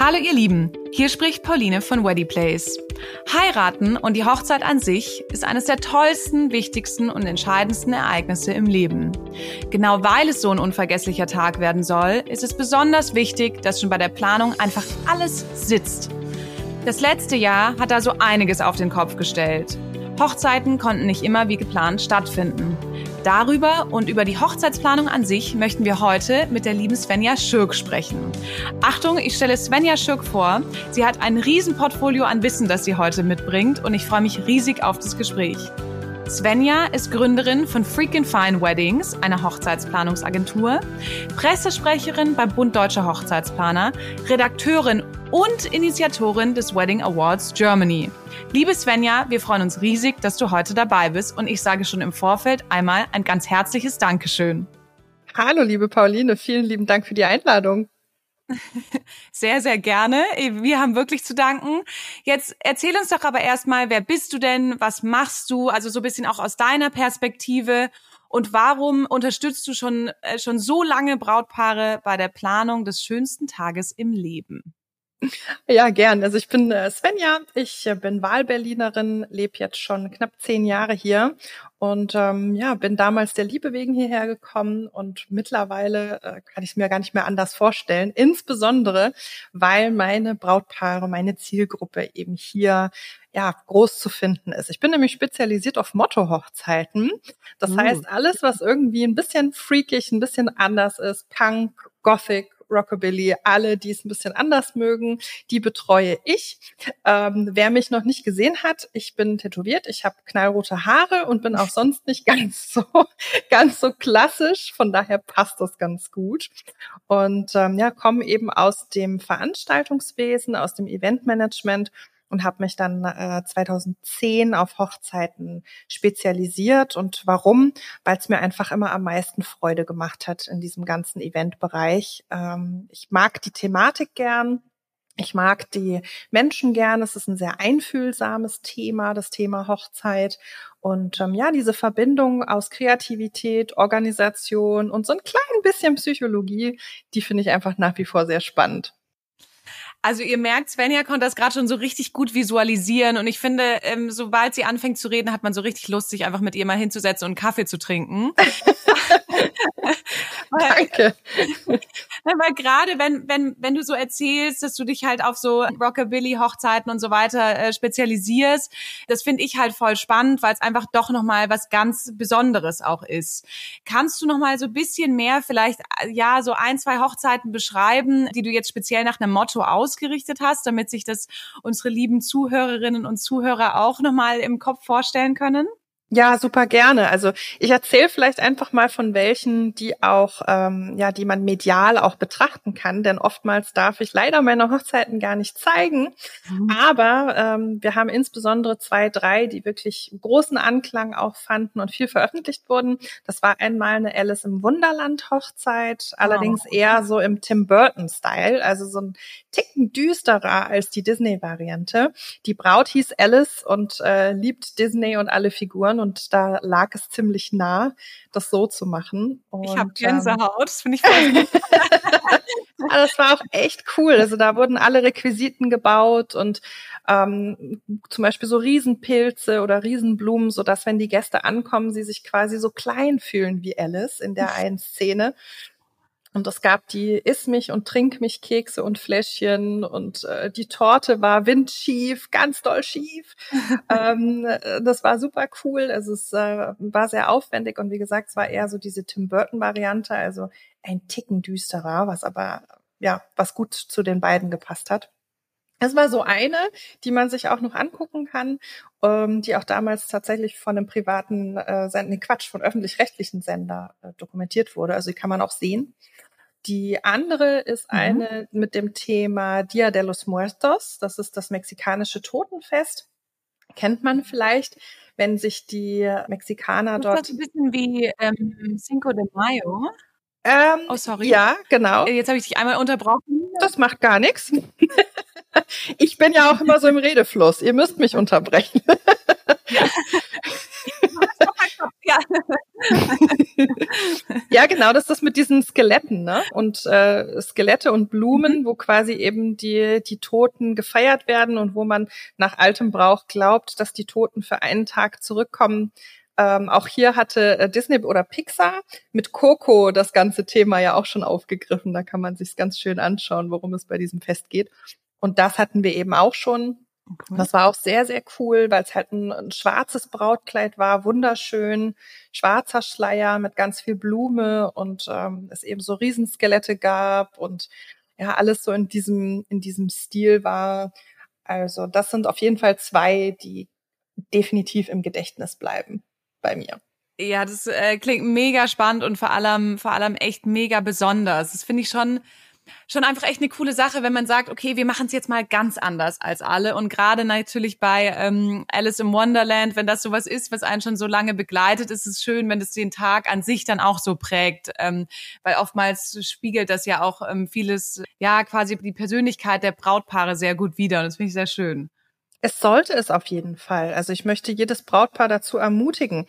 Hallo ihr Lieben, hier spricht Pauline von Weddy Place. Heiraten und die Hochzeit an sich ist eines der tollsten, wichtigsten und entscheidendsten Ereignisse im Leben. Genau weil es so ein unvergesslicher Tag werden soll, ist es besonders wichtig, dass schon bei der Planung einfach alles sitzt. Das letzte Jahr hat also einiges auf den Kopf gestellt. Hochzeiten konnten nicht immer wie geplant stattfinden. Darüber und über die Hochzeitsplanung an sich möchten wir heute mit der lieben Svenja Schürk sprechen. Achtung, ich stelle Svenja Schürk vor. Sie hat ein Riesenportfolio an Wissen, das sie heute mitbringt und ich freue mich riesig auf das Gespräch. Svenja ist Gründerin von Freakin' Fine Weddings, einer Hochzeitsplanungsagentur, Pressesprecherin beim Bund Deutscher Hochzeitsplaner, Redakteurin und Initiatorin des Wedding Awards Germany. Liebe Svenja, wir freuen uns riesig, dass du heute dabei bist und ich sage schon im Vorfeld einmal ein ganz herzliches Dankeschön. Hallo, liebe Pauline, vielen lieben Dank für die Einladung. Sehr, sehr gerne. Wir haben wirklich zu danken. Jetzt erzähl uns doch aber erstmal, wer bist du denn? Was machst du? Also so ein bisschen auch aus deiner Perspektive. Und warum unterstützt du schon, äh, schon so lange Brautpaare bei der Planung des schönsten Tages im Leben? Ja, gern. Also ich bin äh, Svenja, ich äh, bin Wahlberlinerin, lebe jetzt schon knapp zehn Jahre hier und ähm, ja, bin damals der Liebe wegen hierher gekommen und mittlerweile äh, kann ich es mir gar nicht mehr anders vorstellen. Insbesondere, weil meine Brautpaare, meine Zielgruppe eben hier ja groß zu finden ist. Ich bin nämlich spezialisiert auf Motto-Hochzeiten. Das uh. heißt, alles, was irgendwie ein bisschen freakig, ein bisschen anders ist, Punk, Gothic, Rockabilly, alle, die es ein bisschen anders mögen, die betreue ich. Ähm, wer mich noch nicht gesehen hat, ich bin tätowiert, ich habe knallrote Haare und bin auch sonst nicht ganz so ganz so klassisch. Von daher passt das ganz gut. Und ähm, ja, komme eben aus dem Veranstaltungswesen, aus dem Eventmanagement und habe mich dann äh, 2010 auf Hochzeiten spezialisiert. Und warum? Weil es mir einfach immer am meisten Freude gemacht hat in diesem ganzen Eventbereich. Ähm, ich mag die Thematik gern. Ich mag die Menschen gern. Es ist ein sehr einfühlsames Thema, das Thema Hochzeit. Und ähm, ja, diese Verbindung aus Kreativität, Organisation und so ein klein bisschen Psychologie, die finde ich einfach nach wie vor sehr spannend. Also ihr merkt, Svenja konnte das gerade schon so richtig gut visualisieren und ich finde, ähm, sobald sie anfängt zu reden, hat man so richtig Lust, sich einfach mit ihr mal hinzusetzen und einen Kaffee zu trinken. Danke. Weil gerade wenn, wenn, wenn du so erzählst, dass du dich halt auf so Rockabilly-Hochzeiten und so weiter äh, spezialisierst, das finde ich halt voll spannend, weil es einfach doch nochmal was ganz Besonderes auch ist. Kannst du nochmal so ein bisschen mehr vielleicht, äh, ja, so ein, zwei Hochzeiten beschreiben, die du jetzt speziell nach einem Motto ausgerichtet hast, damit sich das unsere lieben Zuhörerinnen und Zuhörer auch nochmal im Kopf vorstellen können? Ja, super gerne. Also ich erzähle vielleicht einfach mal von welchen, die auch, ähm, ja, die man medial auch betrachten kann, denn oftmals darf ich leider meine Hochzeiten gar nicht zeigen. Mhm. Aber ähm, wir haben insbesondere zwei, drei, die wirklich großen Anklang auch fanden und viel veröffentlicht wurden. Das war einmal eine Alice im Wunderland Hochzeit, allerdings eher so im Tim Burton Style, also so ein Ticken düsterer als die Disney-Variante. Die Braut hieß Alice und äh, liebt Disney und alle Figuren und da lag es ziemlich nah, das so zu machen. Und, ich habe Gänsehaut, das finde ich voll Das war auch echt cool. Also da wurden alle Requisiten gebaut und ähm, zum Beispiel so Riesenpilze oder Riesenblumen, so dass wenn die Gäste ankommen, sie sich quasi so klein fühlen wie Alice in der einen Szene. Und es gab die Iss mich und Trink mich Kekse und Fläschchen und äh, die Torte war windschief, ganz doll schief. ähm, äh, das war super cool. Also es äh, war sehr aufwendig und wie gesagt, es war eher so diese Tim Burton Variante, also ein Ticken düsterer, was aber ja, was gut zu den beiden gepasst hat. Das war so eine, die man sich auch noch angucken kann, ähm, die auch damals tatsächlich von einem privaten äh, Sender, nee, Quatsch, von öffentlich-rechtlichen Sender äh, dokumentiert wurde. Also die kann man auch sehen. Die andere ist mhm. eine mit dem Thema Dia de los Muertos. Das ist das mexikanische Totenfest. Kennt man vielleicht, wenn sich die Mexikaner ist dort. Das ein bisschen wie ähm, Cinco de Mayo. Ähm, oh, sorry. Ja, genau. Jetzt habe ich dich einmal unterbrochen. Das macht gar nichts. Ich bin ja auch immer so im Redefluss. Ihr müsst mich unterbrechen. Ja. ja. genau, das ist das mit diesen Skeletten, ne? Und äh, Skelette und Blumen, mhm. wo quasi eben die, die Toten gefeiert werden und wo man nach altem Brauch glaubt, dass die Toten für einen Tag zurückkommen. Ähm, auch hier hatte äh, Disney oder Pixar mit Coco das ganze Thema ja auch schon aufgegriffen. Da kann man sich ganz schön anschauen, worum es bei diesem Fest geht. Und das hatten wir eben auch schon. Okay. Das war auch sehr, sehr cool, weil es halt ein, ein, schwarzes Brautkleid war, wunderschön, schwarzer Schleier mit ganz viel Blume und ähm, es eben so Riesenskelette gab und ja, alles so in diesem, in diesem Stil war. Also das sind auf jeden Fall zwei, die definitiv im Gedächtnis bleiben bei mir. Ja, das äh, klingt mega spannend und vor allem, vor allem echt mega besonders. Das finde ich schon schon einfach echt eine coole Sache, wenn man sagt, okay, wir machen es jetzt mal ganz anders als alle. Und gerade natürlich bei ähm, Alice im Wonderland, wenn das sowas ist, was einen schon so lange begleitet, ist es schön, wenn es den Tag an sich dann auch so prägt. Ähm, weil oftmals spiegelt das ja auch ähm, vieles, ja, quasi die Persönlichkeit der Brautpaare sehr gut wider. Und das finde ich sehr schön. Es sollte es auf jeden Fall. Also ich möchte jedes Brautpaar dazu ermutigen,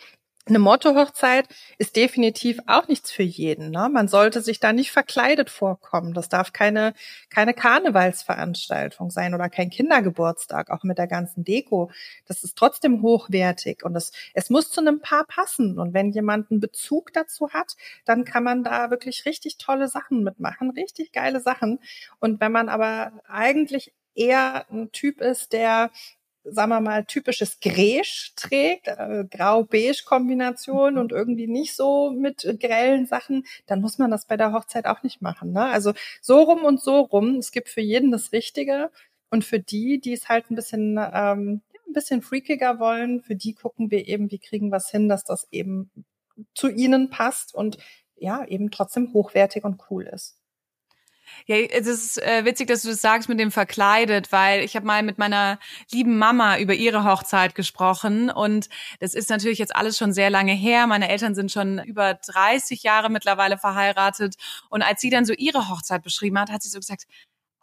eine Motto-Hochzeit ist definitiv auch nichts für jeden. Ne? Man sollte sich da nicht verkleidet vorkommen. Das darf keine, keine Karnevalsveranstaltung sein oder kein Kindergeburtstag, auch mit der ganzen Deko. Das ist trotzdem hochwertig und es, es muss zu einem Paar passen. Und wenn jemand einen Bezug dazu hat, dann kann man da wirklich richtig tolle Sachen mitmachen, richtig geile Sachen. Und wenn man aber eigentlich eher ein Typ ist, der sagen wir mal, typisches Gräsch trägt, äh, Grau-Beige-Kombination und irgendwie nicht so mit grellen Sachen, dann muss man das bei der Hochzeit auch nicht machen. Ne? Also so rum und so rum. Es gibt für jeden das Richtige. Und für die, die es halt ein bisschen, ähm, ein bisschen freakiger wollen, für die gucken wir eben, wie kriegen wir es hin, dass das eben zu ihnen passt und ja, eben trotzdem hochwertig und cool ist. Ja, es ist äh, witzig, dass du das sagst mit dem verkleidet, weil ich habe mal mit meiner lieben Mama über ihre Hochzeit gesprochen und das ist natürlich jetzt alles schon sehr lange her. Meine Eltern sind schon über 30 Jahre mittlerweile verheiratet und als sie dann so ihre Hochzeit beschrieben hat, hat sie so gesagt,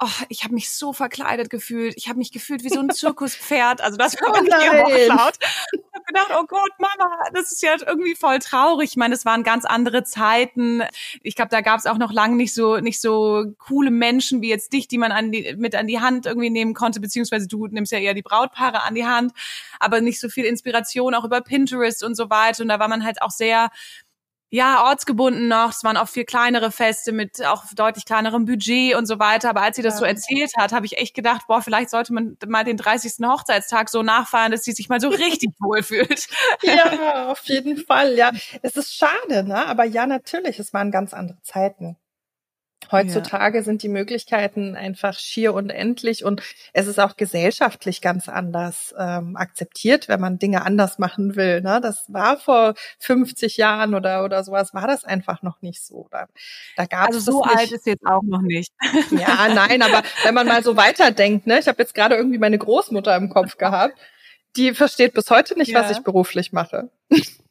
oh, ich habe mich so verkleidet gefühlt. Ich habe mich gefühlt wie so ein Zirkuspferd. Also das war oh wirklich oh Wortlaut. Ich habe gedacht, oh Gott, Mama, das ist ja irgendwie voll traurig. Ich meine, es waren ganz andere Zeiten. Ich glaube, da gab es auch noch lange nicht so nicht so coole Menschen wie jetzt dich, die man an die, mit an die Hand irgendwie nehmen konnte, beziehungsweise du nimmst ja eher die Brautpaare an die Hand, aber nicht so viel Inspiration auch über Pinterest und so weiter. Und da war man halt auch sehr ja, ortsgebunden noch. Es waren auch viel kleinere Feste mit auch deutlich kleinerem Budget und so weiter. Aber als sie das ja. so erzählt hat, habe ich echt gedacht, boah, vielleicht sollte man mal den 30. Hochzeitstag so nachfeiern, dass sie sich mal so richtig wohlfühlt. Ja, auf jeden Fall. Ja, es ist schade, ne? Aber ja, natürlich, es waren ganz andere Zeiten. Heutzutage ja. sind die Möglichkeiten einfach schier unendlich und es ist auch gesellschaftlich ganz anders ähm, akzeptiert, wenn man Dinge anders machen will. Ne? Das war vor 50 Jahren oder oder sowas war das einfach noch nicht so. Da, da gab also so alt ist jetzt auch noch nicht. Ja, nein, aber wenn man mal so weiterdenkt, ne, ich habe jetzt gerade irgendwie meine Großmutter im Kopf gehabt, die versteht bis heute nicht, ja. was ich beruflich mache.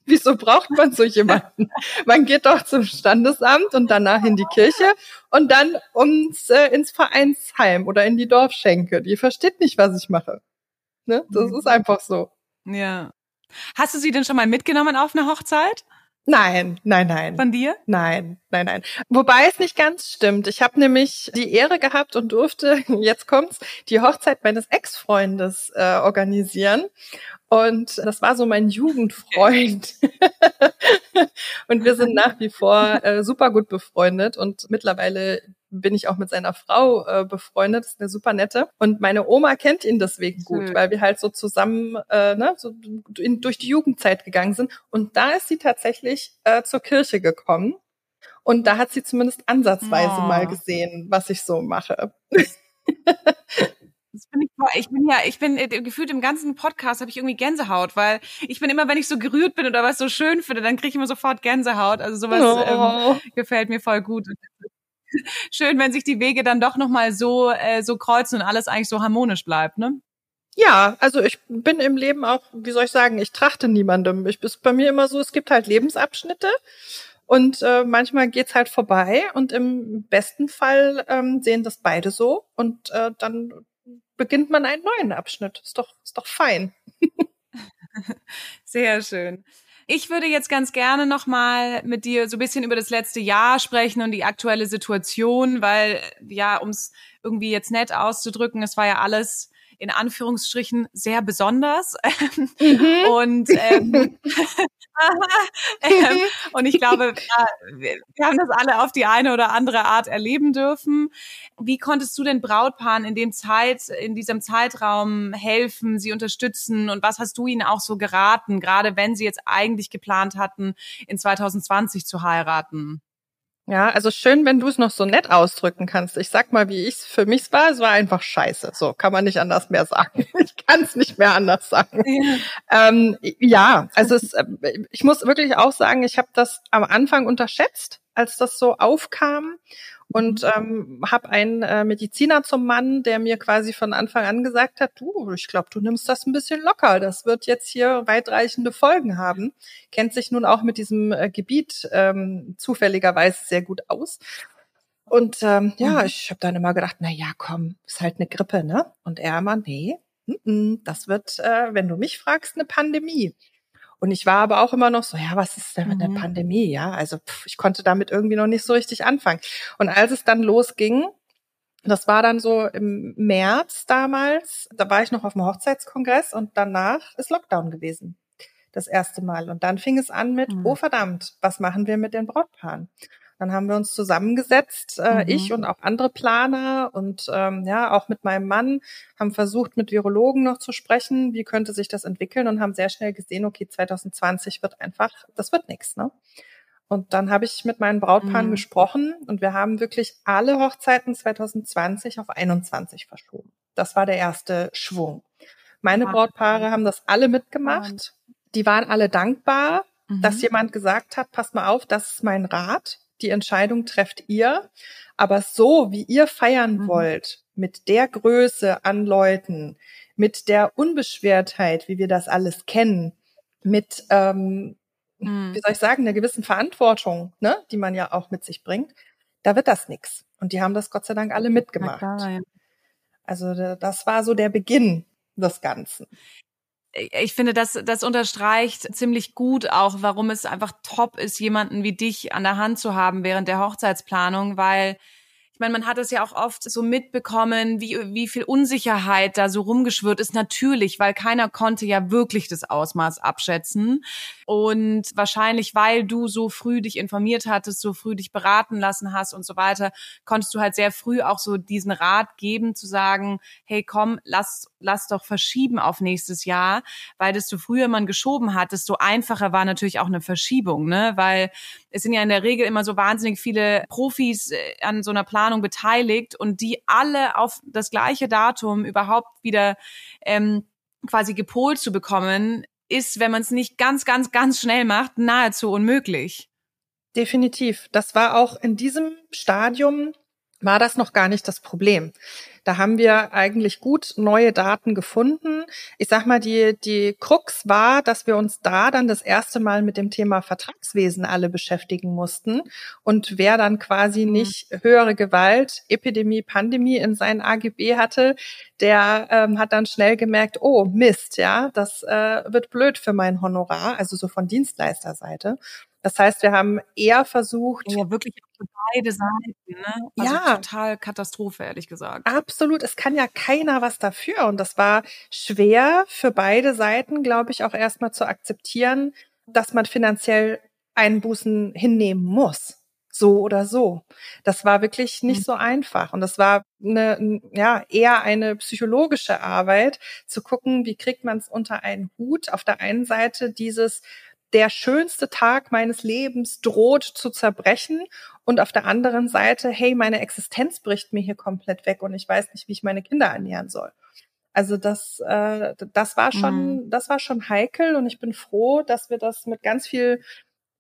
Wieso braucht man so jemanden? Man geht doch zum Standesamt und danach in die Kirche und dann ums, äh, ins Vereinsheim oder in die Dorfschenke. Die versteht nicht, was ich mache. Ne? Das mhm. ist einfach so. Ja. Hast du sie denn schon mal mitgenommen auf eine Hochzeit? Nein, nein, nein. Von dir? Nein, nein, nein. Wobei es nicht ganz stimmt. Ich habe nämlich die Ehre gehabt und durfte, jetzt kommt's, die Hochzeit meines Ex-Freundes äh, organisieren. Und das war so mein Jugendfreund. und wir sind nach wie vor äh, super gut befreundet und mittlerweile bin ich auch mit seiner Frau äh, befreundet, ist eine super nette. Und meine Oma kennt ihn deswegen gut, mhm. weil wir halt so zusammen äh, ne, so in, durch die Jugendzeit gegangen sind. Und da ist sie tatsächlich äh, zur Kirche gekommen. Und da hat sie zumindest ansatzweise oh. mal gesehen, was ich so mache. Das bin ich, ich bin ja, ich bin äh, gefühlt im ganzen Podcast habe ich irgendwie Gänsehaut, weil ich bin immer, wenn ich so gerührt bin oder was so schön finde, dann kriege ich immer sofort Gänsehaut. Also sowas oh. ähm, gefällt mir voll gut. Schön, wenn sich die Wege dann doch nochmal so, äh, so kreuzen und alles eigentlich so harmonisch bleibt, ne? Ja, also ich bin im Leben auch, wie soll ich sagen, ich trachte niemandem. Ich ist bei mir immer so, es gibt halt Lebensabschnitte und äh, manchmal geht's halt vorbei und im besten Fall ähm, sehen das beide so und äh, dann beginnt man einen neuen Abschnitt. Ist doch, ist doch fein. Sehr schön. Ich würde jetzt ganz gerne nochmal mit dir so ein bisschen über das letzte Jahr sprechen und die aktuelle Situation, weil ja, um es irgendwie jetzt nett auszudrücken, es war ja alles in Anführungsstrichen sehr besonders. Mhm. und ähm, ähm, und ich glaube, wir haben das alle auf die eine oder andere Art erleben dürfen. Wie konntest du den Brautpaaren in dem Zeit, in diesem Zeitraum helfen, sie unterstützen und was hast du ihnen auch so geraten, gerade wenn sie jetzt eigentlich geplant hatten, in 2020 zu heiraten? Ja, also schön, wenn du es noch so nett ausdrücken kannst. Ich sag mal, wie ich es für mich war, es war einfach scheiße. So kann man nicht anders mehr sagen. Ich kann es nicht mehr anders sagen. Ja, ähm, ja also es, äh, ich muss wirklich auch sagen, ich habe das am Anfang unterschätzt, als das so aufkam und ähm, habe einen äh, Mediziner zum Mann, der mir quasi von Anfang an gesagt hat, du, ich glaube, du nimmst das ein bisschen locker, das wird jetzt hier weitreichende Folgen haben, kennt sich nun auch mit diesem äh, Gebiet ähm, zufälligerweise sehr gut aus. Und ähm, ja, mhm. ich habe dann immer gedacht, na ja, komm, ist halt eine Grippe, ne? Und er immer, nee, das wird, äh, wenn du mich fragst, eine Pandemie. Und ich war aber auch immer noch so, ja, was ist denn mit mhm. der Pandemie? Ja, also pff, ich konnte damit irgendwie noch nicht so richtig anfangen. Und als es dann losging, das war dann so im März damals, da war ich noch auf dem Hochzeitskongress und danach ist Lockdown gewesen. Das erste Mal. Und dann fing es an mit, mhm. oh verdammt, was machen wir mit den Brautpaaren? Dann haben wir uns zusammengesetzt, äh, mhm. ich und auch andere Planer und ähm, ja, auch mit meinem Mann, haben versucht, mit Virologen noch zu sprechen, wie könnte sich das entwickeln und haben sehr schnell gesehen, okay, 2020 wird einfach, das wird nichts, ne? Und dann habe ich mit meinen Brautpaaren mhm. gesprochen und wir haben wirklich alle Hochzeiten 2020 auf 21 verschoben. Das war der erste Schwung. Meine Brautpaare haben das alle mitgemacht. Die waren alle dankbar, mhm. dass jemand gesagt hat, pass mal auf, das ist mein Rat die Entscheidung trefft ihr. Aber so, wie ihr feiern mhm. wollt, mit der Größe an Leuten, mit der Unbeschwertheit, wie wir das alles kennen, mit, ähm, mhm. wie soll ich sagen, einer gewissen Verantwortung, ne, die man ja auch mit sich bringt, da wird das nix. Und die haben das Gott sei Dank alle mitgemacht. Klar, ja. Also das war so der Beginn des Ganzen ich finde, das, das unterstreicht ziemlich gut auch, warum es einfach top ist, jemanden wie dich an der Hand zu haben während der Hochzeitsplanung, weil meine, man hat es ja auch oft so mitbekommen, wie, wie viel Unsicherheit da so rumgeschwirrt ist. Natürlich, weil keiner konnte ja wirklich das Ausmaß abschätzen. Und wahrscheinlich, weil du so früh dich informiert hattest, so früh dich beraten lassen hast und so weiter, konntest du halt sehr früh auch so diesen Rat geben, zu sagen, hey, komm, lass, lass doch verschieben auf nächstes Jahr, weil desto früher man geschoben hat, desto einfacher war natürlich auch eine Verschiebung, ne? Weil es sind ja in der Regel immer so wahnsinnig viele Profis äh, an so einer Planung beteiligt und die alle auf das gleiche Datum überhaupt wieder ähm, quasi gepolt zu bekommen, ist, wenn man es nicht ganz, ganz, ganz schnell macht, nahezu unmöglich. Definitiv. Das war auch in diesem Stadium war das noch gar nicht das Problem. Da haben wir eigentlich gut neue Daten gefunden. Ich sag mal, die, die Krux war, dass wir uns da dann das erste Mal mit dem Thema Vertragswesen alle beschäftigen mussten. Und wer dann quasi mhm. nicht höhere Gewalt, Epidemie, Pandemie in seinen AGB hatte, der ähm, hat dann schnell gemerkt, oh Mist, ja, das äh, wird blöd für mein Honorar, also so von Dienstleisterseite. Das heißt, wir haben eher versucht. Ja, wirklich beide Seiten, ne? Also ja. total Katastrophe, ehrlich gesagt. Absolut. Es kann ja keiner was dafür. Und das war schwer für beide Seiten, glaube ich, auch erstmal zu akzeptieren, dass man finanziell Einbußen hinnehmen muss. So oder so. Das war wirklich nicht mhm. so einfach. Und das war eine, ja, eher eine psychologische Arbeit, zu gucken, wie kriegt man es unter einen Hut. Auf der einen Seite dieses, der schönste Tag meines Lebens droht zu zerbrechen und auf der anderen Seite, hey, meine Existenz bricht mir hier komplett weg und ich weiß nicht, wie ich meine Kinder ernähren soll. Also das, äh, das war schon, mhm. das war schon heikel und ich bin froh, dass wir das mit ganz viel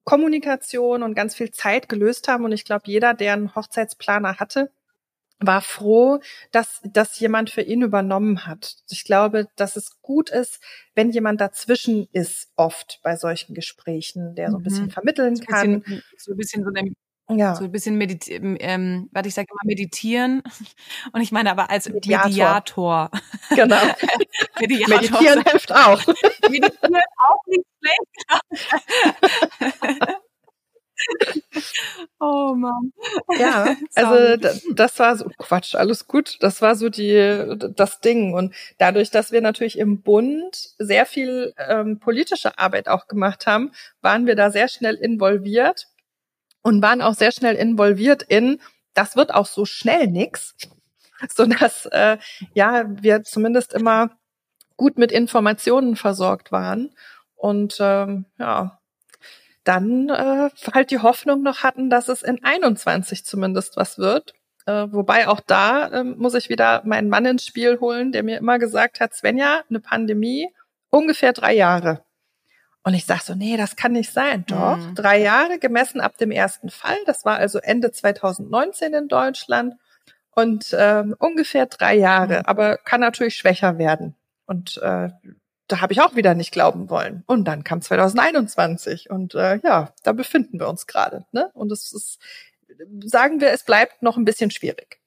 Kommunikation und ganz viel Zeit gelöst haben und ich glaube, jeder, der einen Hochzeitsplaner hatte, war froh, dass das jemand für ihn übernommen hat. Ich glaube, dass es gut ist, wenn jemand dazwischen ist, oft bei solchen Gesprächen, der so ein bisschen mhm. vermitteln so ein bisschen, kann. So ein bisschen so eine Ja. So ein bisschen meditieren, ähm, warte, ich sage immer meditieren. Und ich meine aber als Mediator. Mediator. Genau. Mediator. Meditieren hilft auch. Meditieren auch nicht schlecht. oh Mann. Ja, also das war so, Quatsch, alles gut. Das war so die, das Ding. Und dadurch, dass wir natürlich im Bund sehr viel ähm, politische Arbeit auch gemacht haben, waren wir da sehr schnell involviert und waren auch sehr schnell involviert in, das wird auch so schnell nix, so dass äh, ja wir zumindest immer gut mit Informationen versorgt waren und ähm, ja dann äh, halt die Hoffnung noch hatten, dass es in 21 zumindest was wird. Äh, wobei auch da äh, muss ich wieder meinen Mann ins Spiel holen, der mir immer gesagt hat, Svenja, eine Pandemie, ungefähr drei Jahre. Und ich sag so, nee, das kann nicht sein. Doch, mhm. drei Jahre gemessen ab dem ersten Fall. Das war also Ende 2019 in Deutschland. Und ähm, ungefähr drei Jahre, mhm. aber kann natürlich schwächer werden. Und äh, da habe ich auch wieder nicht glauben wollen. Und dann kam 2021 und äh, ja, da befinden wir uns gerade. Ne? Und es ist, sagen wir, es bleibt noch ein bisschen schwierig.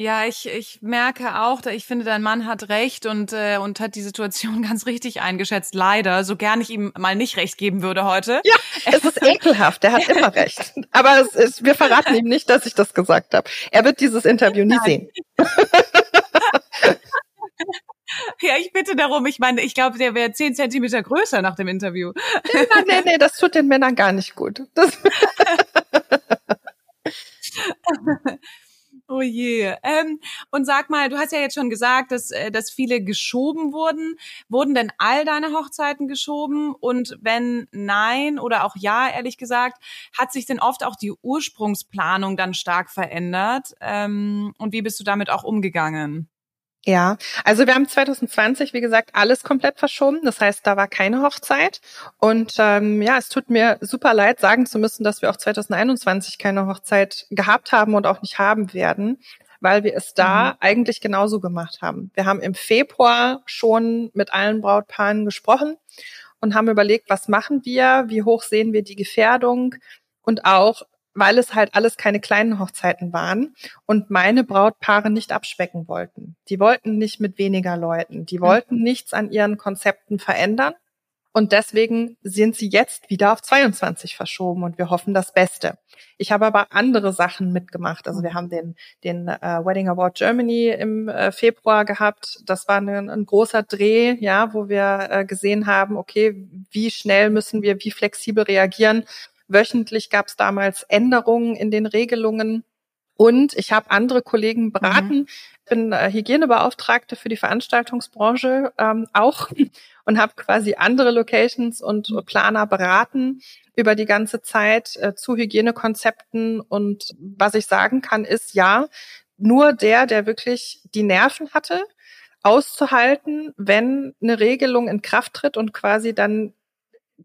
Ja, ich, ich merke auch, ich finde, dein Mann hat recht und, äh, und hat die Situation ganz richtig eingeschätzt. Leider, so gern ich ihm mal nicht recht geben würde heute. Ja, es ist ekelhaft. Der hat immer recht. Aber es ist, wir verraten ihm nicht, dass ich das gesagt habe. Er wird dieses Interview nie Nein. sehen. Ja, ich bitte darum. Ich meine, ich glaube, der wäre zehn Zentimeter größer nach dem Interview. Nee, nee, nee, das tut den Männern gar nicht gut. Oh je. Ähm, und sag mal, du hast ja jetzt schon gesagt, dass, äh, dass viele geschoben wurden. Wurden denn all deine Hochzeiten geschoben? Und wenn nein oder auch ja, ehrlich gesagt, hat sich denn oft auch die Ursprungsplanung dann stark verändert? Ähm, und wie bist du damit auch umgegangen? Ja, also wir haben 2020, wie gesagt, alles komplett verschoben. Das heißt, da war keine Hochzeit. Und ähm, ja, es tut mir super leid, sagen zu müssen, dass wir auch 2021 keine Hochzeit gehabt haben und auch nicht haben werden, weil wir es da mhm. eigentlich genauso gemacht haben. Wir haben im Februar schon mit allen Brautpaaren gesprochen und haben überlegt, was machen wir, wie hoch sehen wir die Gefährdung und auch, weil es halt alles keine kleinen Hochzeiten waren und meine Brautpaare nicht abspecken wollten. Die wollten nicht mit weniger Leuten, die wollten mhm. nichts an ihren Konzepten verändern. Und deswegen sind sie jetzt wieder auf 22 verschoben und wir hoffen das Beste. Ich habe aber andere Sachen mitgemacht. Also wir haben den, den äh, Wedding Award Germany im äh, Februar gehabt. Das war ein, ein großer Dreh, ja, wo wir äh, gesehen haben, okay, wie schnell müssen wir, wie flexibel reagieren Wöchentlich gab es damals Änderungen in den Regelungen. Und ich habe andere Kollegen mhm. beraten, mhm. bin äh, Hygienebeauftragte für die Veranstaltungsbranche ähm, auch und habe quasi andere Locations und Planer beraten über die ganze Zeit äh, zu Hygienekonzepten. Und was ich sagen kann, ist ja, nur der, der wirklich die Nerven hatte, auszuhalten, wenn eine Regelung in Kraft tritt und quasi dann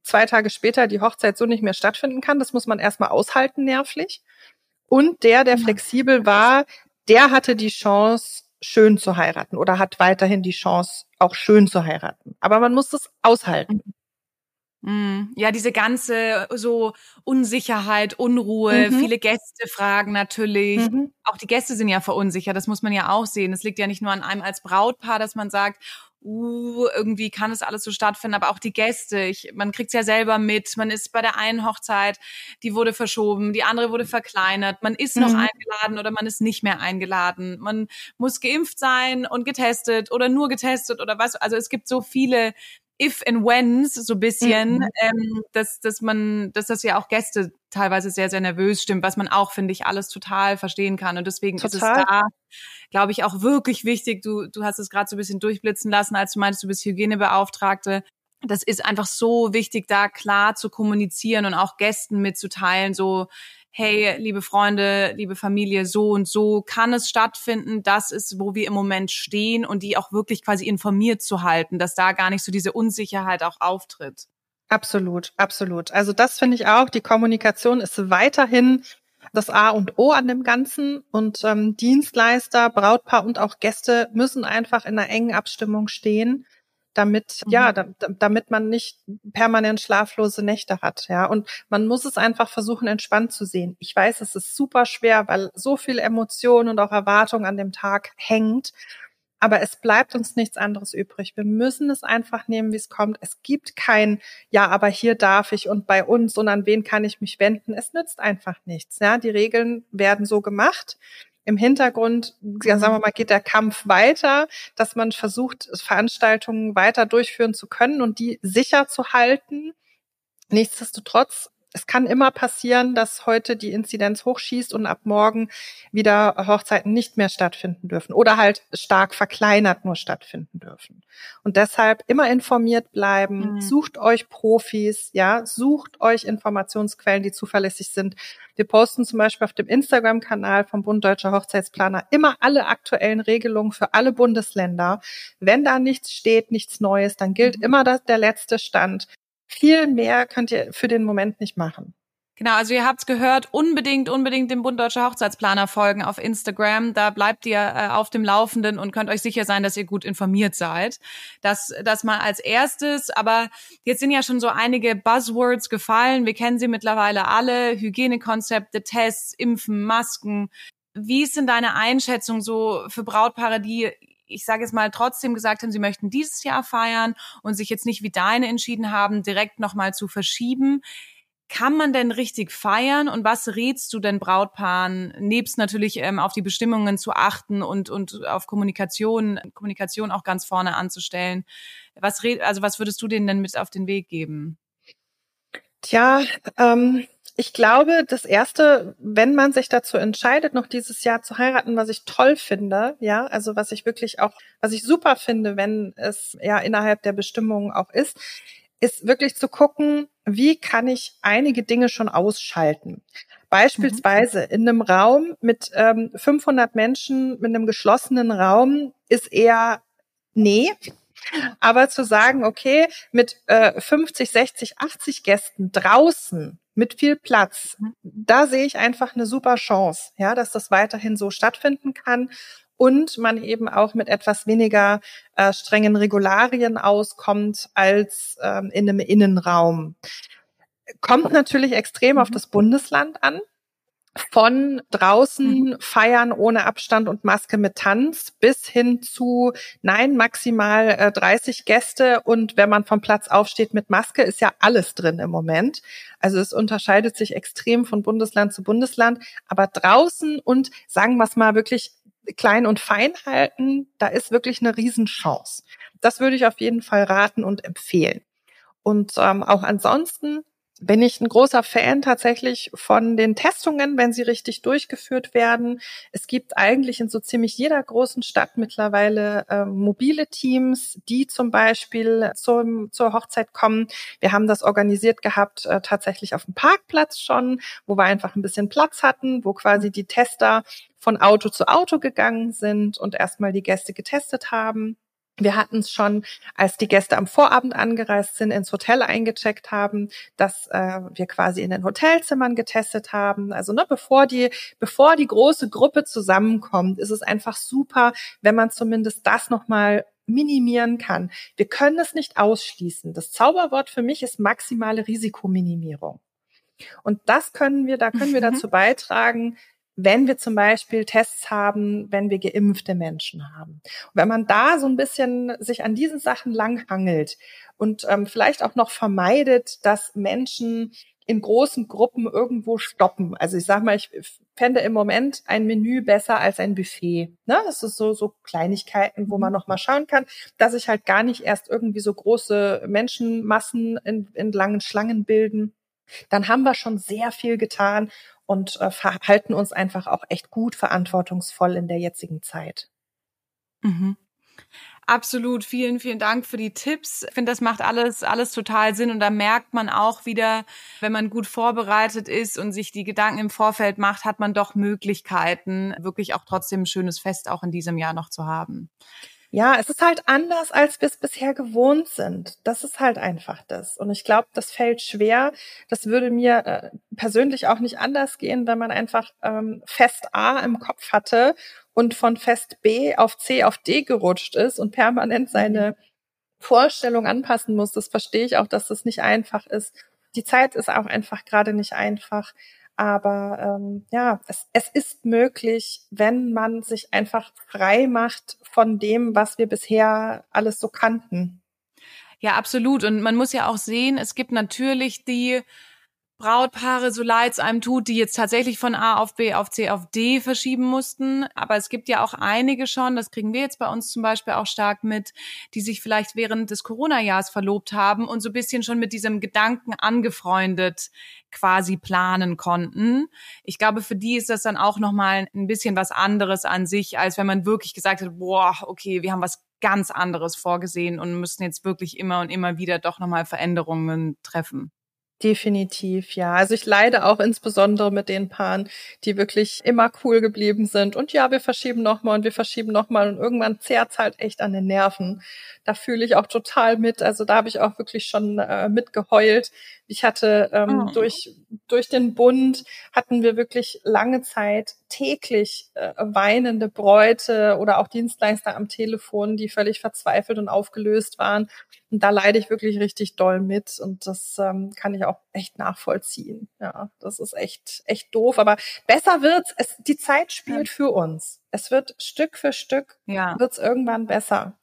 zwei Tage später die Hochzeit so nicht mehr stattfinden kann. Das muss man erstmal aushalten nervlich. Und der, der flexibel war, der hatte die Chance, schön zu heiraten oder hat weiterhin die Chance, auch schön zu heiraten. Aber man muss das aushalten. Mhm. Ja, diese ganze so Unsicherheit, Unruhe, mhm. viele Gäste fragen natürlich. Mhm. Auch die Gäste sind ja verunsichert, das muss man ja auch sehen. Es liegt ja nicht nur an einem als Brautpaar, dass man sagt, uh, irgendwie kann es alles so stattfinden, aber auch die Gäste, ich, man kriegt's ja selber mit, man ist bei der einen Hochzeit, die wurde verschoben, die andere wurde verkleinert, man ist noch mhm. eingeladen oder man ist nicht mehr eingeladen, man muss geimpft sein und getestet oder nur getestet oder was, also es gibt so viele if and whens so bisschen, mhm. ähm, dass, dass man, dass das ja auch Gäste teilweise sehr, sehr nervös stimmt, was man auch, finde ich, alles total verstehen kann. Und deswegen total. ist es da, glaube ich, auch wirklich wichtig. Du, du hast es gerade so ein bisschen durchblitzen lassen, als du meintest, du bist Hygienebeauftragte. Das ist einfach so wichtig, da klar zu kommunizieren und auch Gästen mitzuteilen, so, hey, liebe Freunde, liebe Familie, so und so kann es stattfinden. Das ist, wo wir im Moment stehen und die auch wirklich quasi informiert zu halten, dass da gar nicht so diese Unsicherheit auch auftritt. Absolut, absolut. Also das finde ich auch. Die Kommunikation ist weiterhin das A und O an dem Ganzen und ähm, Dienstleister, Brautpaar und auch Gäste müssen einfach in einer engen Abstimmung stehen. Damit, mhm. ja, da, damit man nicht permanent schlaflose Nächte hat, ja. Und man muss es einfach versuchen, entspannt zu sehen. Ich weiß, es ist super schwer, weil so viel Emotion und auch Erwartung an dem Tag hängt. Aber es bleibt uns nichts anderes übrig. Wir müssen es einfach nehmen, wie es kommt. Es gibt kein, ja, aber hier darf ich und bei uns und an wen kann ich mich wenden. Es nützt einfach nichts. Ja, die Regeln werden so gemacht. Im Hintergrund, ja, sagen wir mal, geht der Kampf weiter, dass man versucht, Veranstaltungen weiter durchführen zu können und die sicher zu halten. Nichtsdestotrotz es kann immer passieren, dass heute die Inzidenz hochschießt und ab morgen wieder Hochzeiten nicht mehr stattfinden dürfen oder halt stark verkleinert nur stattfinden dürfen. Und deshalb immer informiert bleiben, mhm. sucht euch Profis, ja, sucht euch Informationsquellen, die zuverlässig sind. Wir posten zum Beispiel auf dem Instagram-Kanal vom Bund Deutscher Hochzeitsplaner immer alle aktuellen Regelungen für alle Bundesländer. Wenn da nichts steht, nichts Neues, dann gilt mhm. immer das, der letzte Stand. Viel mehr könnt ihr für den Moment nicht machen. Genau, also ihr habt's gehört, unbedingt, unbedingt dem Bund Deutscher Hochzeitsplaner folgen auf Instagram. Da bleibt ihr äh, auf dem Laufenden und könnt euch sicher sein, dass ihr gut informiert seid. Das, das mal als erstes. Aber jetzt sind ja schon so einige Buzzwords gefallen. Wir kennen sie mittlerweile alle. Hygienekonzepte, Tests, Impfen, Masken. Wie ist denn deine Einschätzung so für Brautpaare, die ich sage jetzt mal, trotzdem gesagt haben, sie möchten dieses Jahr feiern und sich jetzt nicht wie deine entschieden haben, direkt nochmal zu verschieben. Kann man denn richtig feiern und was rätst du denn Brautpaaren, nebst natürlich ähm, auf die Bestimmungen zu achten und, und auf Kommunikation, Kommunikation auch ganz vorne anzustellen? Was, also was würdest du denen denn mit auf den Weg geben? Tja, ähm, ich glaube, das erste, wenn man sich dazu entscheidet, noch dieses Jahr zu heiraten, was ich toll finde, ja, also was ich wirklich auch, was ich super finde, wenn es ja innerhalb der Bestimmungen auch ist, ist wirklich zu gucken, wie kann ich einige Dinge schon ausschalten. Beispielsweise mhm. in einem Raum mit ähm, 500 Menschen, mit einem geschlossenen Raum ist eher nee, aber zu sagen, okay, mit äh, 50, 60, 80 Gästen draußen mit viel Platz, mhm. da sehe ich einfach eine super Chance, ja, dass das weiterhin so stattfinden kann und man eben auch mit etwas weniger äh, strengen Regularien auskommt als ähm, in einem Innenraum. Kommt natürlich extrem auf mhm. das Bundesland an von draußen mhm. feiern ohne Abstand und Maske mit Tanz bis hin zu nein, maximal äh, 30 Gäste und wenn man vom Platz aufsteht mit Maske, ist ja alles drin im Moment. Also es unterscheidet sich extrem von Bundesland zu Bundesland, aber draußen und sagen wir es mal wirklich klein und fein halten, da ist wirklich eine Riesenchance. Das würde ich auf jeden Fall raten und empfehlen. Und ähm, auch ansonsten bin ich ein großer Fan tatsächlich von den Testungen, wenn sie richtig durchgeführt werden. Es gibt eigentlich in so ziemlich jeder großen Stadt mittlerweile äh, mobile Teams, die zum Beispiel zum, zur Hochzeit kommen. Wir haben das organisiert gehabt äh, tatsächlich auf dem Parkplatz schon, wo wir einfach ein bisschen Platz hatten, wo quasi die Tester von Auto zu Auto gegangen sind und erstmal die Gäste getestet haben. Wir hatten es schon, als die Gäste am Vorabend angereist sind, ins Hotel eingecheckt haben, dass äh, wir quasi in den Hotelzimmern getestet haben. Also ne, bevor die, bevor die große Gruppe zusammenkommt, ist es einfach super, wenn man zumindest das nochmal minimieren kann. Wir können es nicht ausschließen. Das Zauberwort für mich ist maximale Risikominimierung. Und das können wir, da können wir mhm. dazu beitragen, wenn wir zum Beispiel Tests haben, wenn wir geimpfte Menschen haben. Und wenn man da so ein bisschen sich an diesen Sachen langhangelt und ähm, vielleicht auch noch vermeidet, dass Menschen in großen Gruppen irgendwo stoppen. Also ich sage mal, ich fände im Moment ein Menü besser als ein Buffet. Ne? Das ist so, so Kleinigkeiten, wo man noch mal schauen kann, dass sich halt gar nicht erst irgendwie so große Menschenmassen in, in langen Schlangen bilden. Dann haben wir schon sehr viel getan und äh, verhalten uns einfach auch echt gut verantwortungsvoll in der jetzigen Zeit. Mhm. Absolut. Vielen, vielen Dank für die Tipps. Ich finde, das macht alles, alles total Sinn. Und da merkt man auch wieder, wenn man gut vorbereitet ist und sich die Gedanken im Vorfeld macht, hat man doch Möglichkeiten, wirklich auch trotzdem ein schönes Fest auch in diesem Jahr noch zu haben. Ja, es ist halt anders, als wir es bisher gewohnt sind. Das ist halt einfach das. Und ich glaube, das fällt schwer. Das würde mir äh, persönlich auch nicht anders gehen, wenn man einfach ähm, Fest A im Kopf hatte und von Fest B auf C auf D gerutscht ist und permanent seine Vorstellung anpassen muss. Das verstehe ich auch, dass das nicht einfach ist. Die Zeit ist auch einfach gerade nicht einfach. Aber ähm, ja, es, es ist möglich, wenn man sich einfach frei macht von dem, was wir bisher alles so kannten. Ja, absolut. Und man muss ja auch sehen, es gibt natürlich die Brautpaare, so leid es einem tut, die jetzt tatsächlich von A auf B auf C auf D verschieben mussten. Aber es gibt ja auch einige schon, das kriegen wir jetzt bei uns zum Beispiel auch stark mit, die sich vielleicht während des Corona-Jahres verlobt haben und so ein bisschen schon mit diesem Gedanken angefreundet quasi planen konnten. Ich glaube, für die ist das dann auch nochmal ein bisschen was anderes an sich, als wenn man wirklich gesagt hat, boah, okay, wir haben was ganz anderes vorgesehen und müssen jetzt wirklich immer und immer wieder doch nochmal Veränderungen treffen. Definitiv, ja. Also ich leide auch insbesondere mit den Paaren, die wirklich immer cool geblieben sind. Und ja, wir verschieben nochmal und wir verschieben nochmal und irgendwann zerrt's halt echt an den Nerven. Da fühle ich auch total mit. Also da habe ich auch wirklich schon äh, mitgeheult. Ich hatte ähm, oh. durch, durch den Bund hatten wir wirklich lange Zeit täglich äh, weinende Bräute oder auch Dienstleister am Telefon, die völlig verzweifelt und aufgelöst waren. Und da leide ich wirklich richtig doll mit und das ähm, kann ich auch echt nachvollziehen. Ja, das ist echt, echt doof. Aber besser wird's. Es, die Zeit spielt für uns. Es wird Stück für Stück ja. wird's irgendwann besser.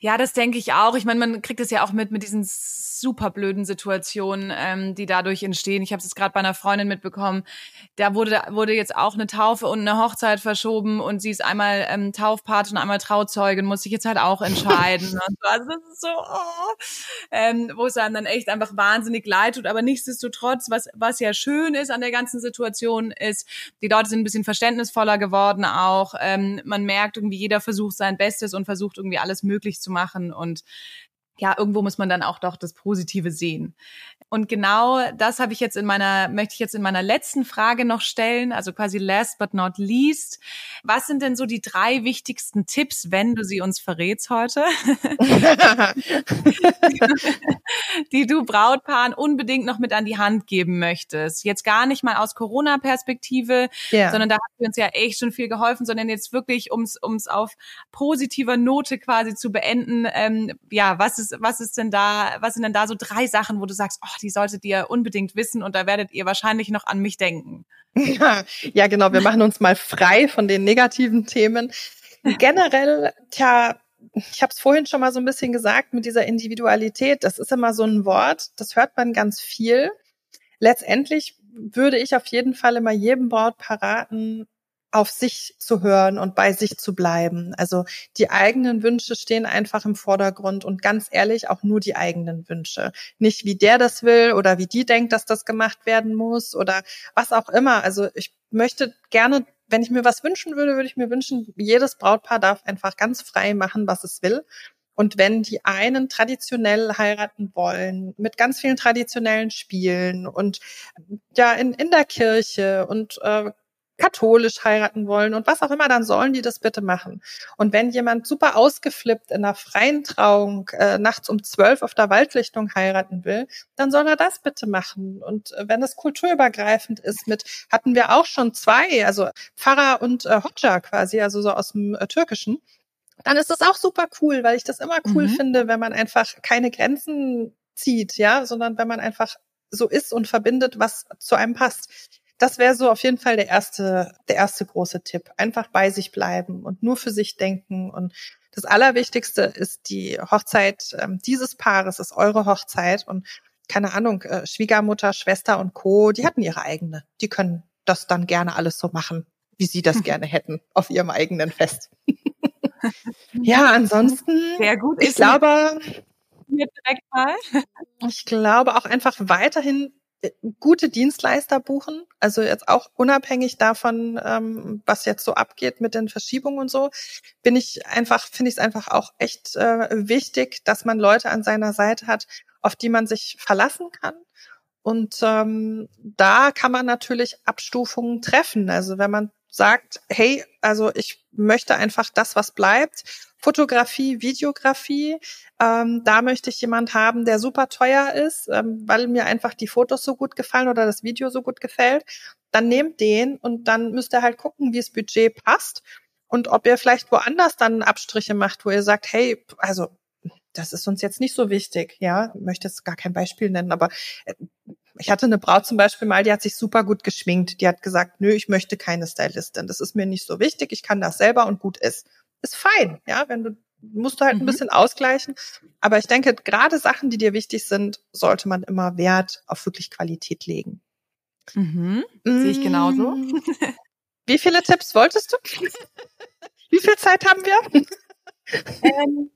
Ja, das denke ich auch. Ich meine, man kriegt es ja auch mit mit diesen super blöden Situationen, ähm, die dadurch entstehen. Ich habe es gerade bei einer Freundin mitbekommen. Da wurde wurde jetzt auch eine Taufe und eine Hochzeit verschoben und sie ist einmal ähm, Taufpate und einmal Trauzeugin, muss sich jetzt halt auch entscheiden. und so. Also das ist so, oh, ähm, wo es einem dann echt einfach wahnsinnig leid tut. Aber nichtsdestotrotz, was was ja schön ist an der ganzen Situation, ist, die Leute sind ein bisschen verständnisvoller geworden auch. Ähm, man merkt irgendwie, jeder versucht sein Bestes und versucht irgendwie alles zu machen und ja, irgendwo muss man dann auch doch das Positive sehen. Und genau das habe ich jetzt in meiner, möchte ich jetzt in meiner letzten Frage noch stellen, also quasi last but not least. Was sind denn so die drei wichtigsten Tipps, wenn du sie uns verrätst heute, die du Brautpaaren unbedingt noch mit an die Hand geben möchtest? Jetzt gar nicht mal aus Corona-Perspektive, yeah. sondern da hat uns ja echt schon viel geholfen, sondern jetzt wirklich, ums ums auf positiver Note quasi zu beenden. Ähm, ja, was ist was ist denn da, was sind denn da so drei Sachen, wo du sagst, oh, die solltet ihr unbedingt wissen und da werdet ihr wahrscheinlich noch an mich denken. Ja, ja genau. Wir machen uns mal frei von den negativen Themen. Generell, tja, ich habe es vorhin schon mal so ein bisschen gesagt mit dieser Individualität. Das ist immer so ein Wort, das hört man ganz viel. Letztendlich würde ich auf jeden Fall immer jedem Brautpaar raten, auf sich zu hören und bei sich zu bleiben. Also die eigenen Wünsche stehen einfach im Vordergrund und ganz ehrlich auch nur die eigenen Wünsche. Nicht wie der das will oder wie die denkt, dass das gemacht werden muss oder was auch immer. Also ich möchte gerne, wenn ich mir was wünschen würde, würde ich mir wünschen, jedes Brautpaar darf einfach ganz frei machen, was es will. Und wenn die einen traditionell heiraten wollen, mit ganz vielen traditionellen Spielen und ja in, in der Kirche und äh, katholisch heiraten wollen und was auch immer, dann sollen die das bitte machen. Und wenn jemand super ausgeflippt in einer freien Trauung äh, nachts um zwölf auf der Waldlichtung heiraten will, dann soll er das bitte machen. Und äh, wenn es kulturübergreifend ist, mit hatten wir auch schon zwei, also Pfarrer und äh, Hodja quasi, also so aus dem äh, Türkischen, dann ist das auch super cool, weil ich das immer cool mhm. finde, wenn man einfach keine Grenzen zieht, ja, sondern wenn man einfach so ist und verbindet, was zu einem passt das wäre so auf jeden Fall der erste, der erste große Tipp. Einfach bei sich bleiben und nur für sich denken. Und das Allerwichtigste ist die Hochzeit ähm, dieses Paares, ist eure Hochzeit. Und keine Ahnung, äh, Schwiegermutter, Schwester und Co., die hatten ihre eigene. Die können das dann gerne alles so machen, wie sie das gerne hätten, auf ihrem eigenen Fest. ja, ansonsten, Sehr gut. ich glaube, ich glaube auch einfach weiterhin gute Dienstleister buchen. Also jetzt auch unabhängig davon, ähm, was jetzt so abgeht mit den Verschiebungen und so, bin ich einfach, finde ich es einfach auch echt äh, wichtig, dass man Leute an seiner Seite hat, auf die man sich verlassen kann. Und ähm, da kann man natürlich Abstufungen treffen. Also wenn man sagt, hey, also ich möchte einfach das, was bleibt. Fotografie, Videografie, ähm, da möchte ich jemand haben, der super teuer ist, ähm, weil mir einfach die Fotos so gut gefallen oder das Video so gut gefällt. Dann nehmt den und dann müsst ihr halt gucken, wie das Budget passt und ob ihr vielleicht woanders dann Abstriche macht, wo ihr sagt, hey, also das ist uns jetzt nicht so wichtig, ja. Ich möchte jetzt gar kein Beispiel nennen, aber äh, ich hatte eine Braut zum Beispiel mal, die hat sich super gut geschminkt. Die hat gesagt, nö, ich möchte keine Stylistin. Das ist mir nicht so wichtig. Ich kann das selber und gut ist. Ist fein, ja. Wenn du musst du halt mhm. ein bisschen ausgleichen. Aber ich denke, gerade Sachen, die dir wichtig sind, sollte man immer Wert auf wirklich Qualität legen. Mhm. Sehe ich genauso. Mm. Wie viele Tipps wolltest du? Wie viel Zeit haben wir? Ähm,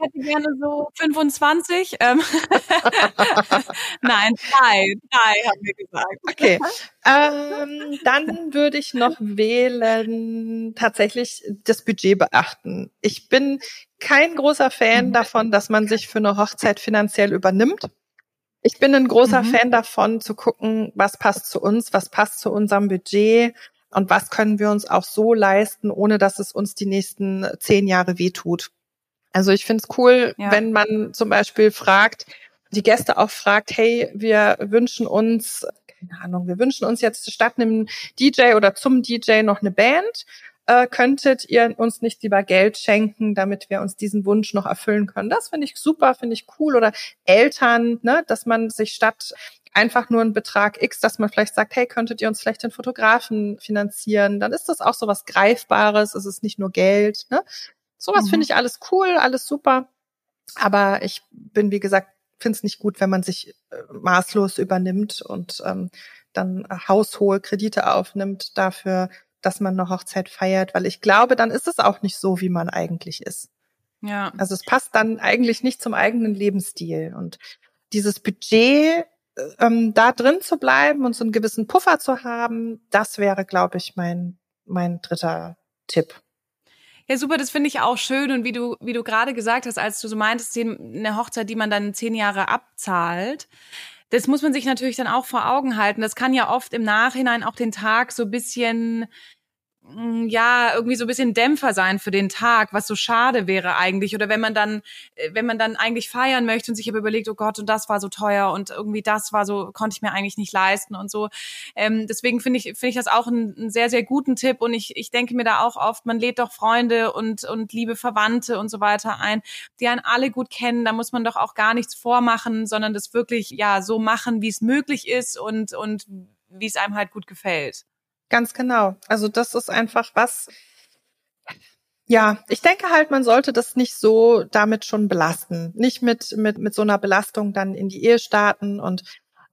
hätte gerne so 25. Ähm. Nein, drei. Drei haben wir gesagt. Okay. Ähm, dann würde ich noch wählen, tatsächlich das Budget beachten. Ich bin kein großer Fan mhm. davon, dass man sich für eine Hochzeit finanziell übernimmt. Ich bin ein großer mhm. Fan davon, zu gucken, was passt zu uns, was passt zu unserem Budget und was können wir uns auch so leisten, ohne dass es uns die nächsten zehn Jahre wehtut. Also ich finde es cool, ja. wenn man zum Beispiel fragt, die Gäste auch fragt, hey, wir wünschen uns, keine Ahnung, wir wünschen uns jetzt statt einem DJ oder zum DJ noch eine Band. Äh, könntet ihr uns nicht lieber Geld schenken, damit wir uns diesen Wunsch noch erfüllen können? Das finde ich super, finde ich cool. Oder Eltern, ne, dass man sich statt einfach nur einen Betrag X, dass man vielleicht sagt, hey, könntet ihr uns vielleicht den Fotografen finanzieren? Dann ist das auch so was Greifbares. Es ist nicht nur Geld. Ne? Sowas mhm. finde ich alles cool, alles super. Aber ich bin, wie gesagt, finde es nicht gut, wenn man sich äh, maßlos übernimmt und ähm, dann haushohe Kredite aufnimmt dafür, dass man eine Hochzeit feiert, weil ich glaube, dann ist es auch nicht so, wie man eigentlich ist. Ja. Also es passt dann eigentlich nicht zum eigenen Lebensstil. Und dieses Budget ähm, da drin zu bleiben und so einen gewissen Puffer zu haben, das wäre, glaube ich, mein, mein dritter Tipp. Ja, super, das finde ich auch schön. Und wie du, wie du gerade gesagt hast, als du so meintest, eine Hochzeit, die man dann zehn Jahre abzahlt, das muss man sich natürlich dann auch vor Augen halten. Das kann ja oft im Nachhinein auch den Tag so bisschen ja, irgendwie so ein bisschen Dämpfer sein für den Tag, was so schade wäre eigentlich. Oder wenn man dann, äh, wenn man dann eigentlich feiern möchte und sich aber überlegt, oh Gott, und das war so teuer und irgendwie das war so, konnte ich mir eigentlich nicht leisten und so. Ähm, deswegen finde ich, finde ich das auch einen, einen, sehr, sehr guten Tipp. Und ich, ich denke mir da auch oft, man lädt doch Freunde und, und liebe Verwandte und so weiter ein, die einen alle gut kennen. Da muss man doch auch gar nichts vormachen, sondern das wirklich, ja, so machen, wie es möglich ist und, und wie es einem halt gut gefällt. Ganz genau. Also das ist einfach was, ja, ich denke halt, man sollte das nicht so damit schon belasten. Nicht mit, mit, mit so einer Belastung dann in die Ehe starten und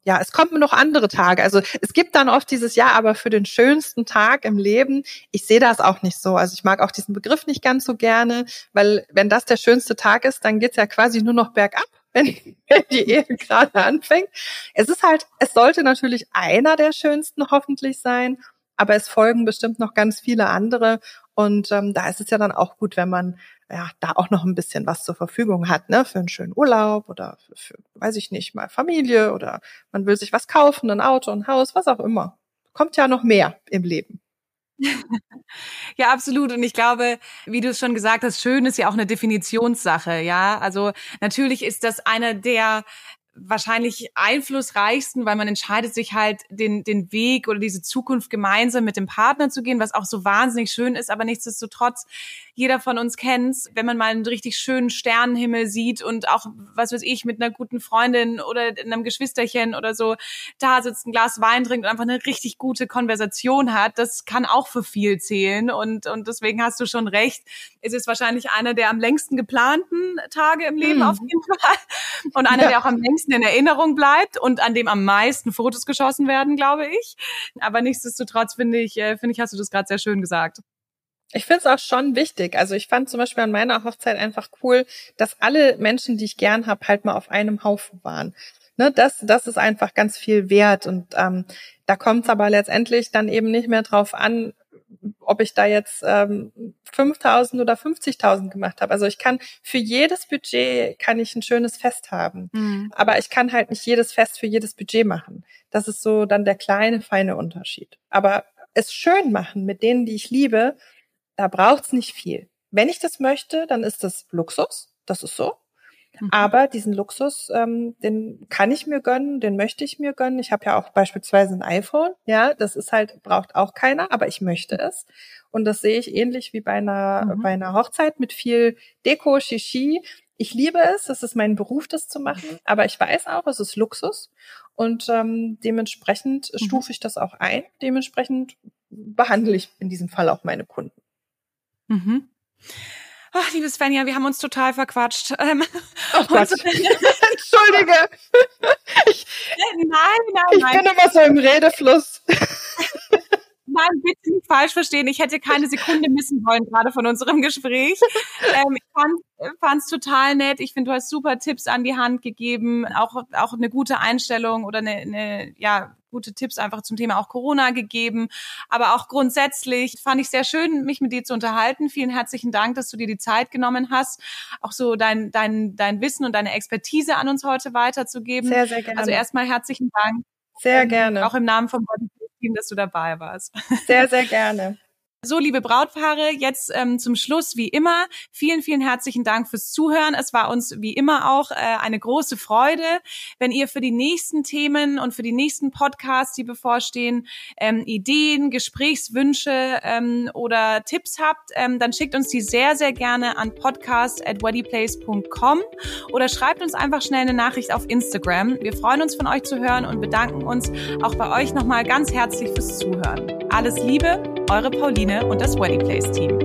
ja, es kommen noch andere Tage. Also es gibt dann oft dieses Jahr, aber für den schönsten Tag im Leben, ich sehe das auch nicht so. Also ich mag auch diesen Begriff nicht ganz so gerne, weil wenn das der schönste Tag ist, dann geht's ja quasi nur noch bergab, wenn, wenn die Ehe gerade anfängt. Es ist halt, es sollte natürlich einer der schönsten hoffentlich sein aber es folgen bestimmt noch ganz viele andere. Und ähm, da ist es ja dann auch gut, wenn man ja da auch noch ein bisschen was zur Verfügung hat, ne, für einen schönen Urlaub oder für, für weiß ich nicht, mal Familie oder man will sich was kaufen, ein Auto, ein Haus, was auch immer. Kommt ja noch mehr im Leben. Ja, absolut. Und ich glaube, wie du es schon gesagt hast, schön ist ja auch eine Definitionssache. Ja, also natürlich ist das eine der wahrscheinlich einflussreichsten, weil man entscheidet sich halt, den, den Weg oder diese Zukunft gemeinsam mit dem Partner zu gehen, was auch so wahnsinnig schön ist, aber nichtsdestotrotz, jeder von uns kennt's, wenn man mal einen richtig schönen Sternenhimmel sieht und auch, was weiß ich, mit einer guten Freundin oder einem Geschwisterchen oder so da sitzt, ein Glas Wein trinkt und einfach eine richtig gute Konversation hat, das kann auch für viel zählen und, und deswegen hast du schon recht. Es ist wahrscheinlich einer der am längsten geplanten Tage im Leben mhm. auf jeden Fall und einer, ja. der auch am längsten in Erinnerung bleibt und an dem am meisten Fotos geschossen werden, glaube ich. Aber nichtsdestotrotz finde ich, äh, finde ich, hast du das gerade sehr schön gesagt. Ich finde es auch schon wichtig. Also ich fand zum Beispiel an meiner Hochzeit einfach cool, dass alle Menschen, die ich gern habe, halt mal auf einem Haufen waren. Ne, das, das ist einfach ganz viel wert. Und ähm, da kommt es aber letztendlich dann eben nicht mehr drauf an, ob ich da jetzt ähm, 5.000 oder 50.000 gemacht habe. Also ich kann für jedes Budget kann ich ein schönes Fest haben, mhm. aber ich kann halt nicht jedes Fest für jedes Budget machen. Das ist so dann der kleine feine Unterschied. Aber es schön machen mit denen, die ich liebe, da braucht's nicht viel. Wenn ich das möchte, dann ist das Luxus. Das ist so. Mhm. Aber diesen Luxus, ähm, den kann ich mir gönnen, den möchte ich mir gönnen. Ich habe ja auch beispielsweise ein iPhone. Ja, das ist halt, braucht auch keiner, aber ich möchte es. Und das sehe ich ähnlich wie bei einer, mhm. bei einer Hochzeit mit viel Deko, Shishi. ich liebe es, es ist mein Beruf, das zu machen, aber ich weiß auch, es ist Luxus und ähm, dementsprechend mhm. stufe ich das auch ein. Dementsprechend behandle ich in diesem Fall auch meine Kunden. Mhm. Ach, liebe Svenja, wir haben uns total verquatscht. Ähm, Ach Gott. Entschuldige. Ich, nein, nein, ich nein. Ich bin immer so im Redefluss. Nein, bitte nicht falsch verstehen. Ich hätte keine Sekunde missen wollen, gerade von unserem Gespräch. Ähm, ich fand es total nett. Ich finde, du hast super Tipps an die Hand gegeben, auch, auch eine gute Einstellung oder eine, eine ja, gute Tipps einfach zum Thema auch Corona gegeben. Aber auch grundsätzlich fand ich sehr schön, mich mit dir zu unterhalten. Vielen herzlichen Dank, dass du dir die Zeit genommen hast, auch so dein, dein, dein Wissen und deine Expertise an uns heute weiterzugeben. Sehr, sehr gerne. Also erstmal herzlichen Dank. Sehr gerne. Auch im Namen von Body Team, dass du dabei warst. Sehr, sehr gerne. So, liebe Brautpaare, jetzt ähm, zum Schluss wie immer. Vielen, vielen herzlichen Dank fürs Zuhören. Es war uns wie immer auch äh, eine große Freude. Wenn ihr für die nächsten Themen und für die nächsten Podcasts, die bevorstehen, ähm, Ideen, Gesprächswünsche ähm, oder Tipps habt, ähm, dann schickt uns die sehr, sehr gerne an podcast@weddyplace.com oder schreibt uns einfach schnell eine Nachricht auf Instagram. Wir freuen uns von euch zu hören und bedanken uns auch bei euch nochmal ganz herzlich fürs Zuhören. Alles Liebe, eure Pauline und das Wedding Place Team.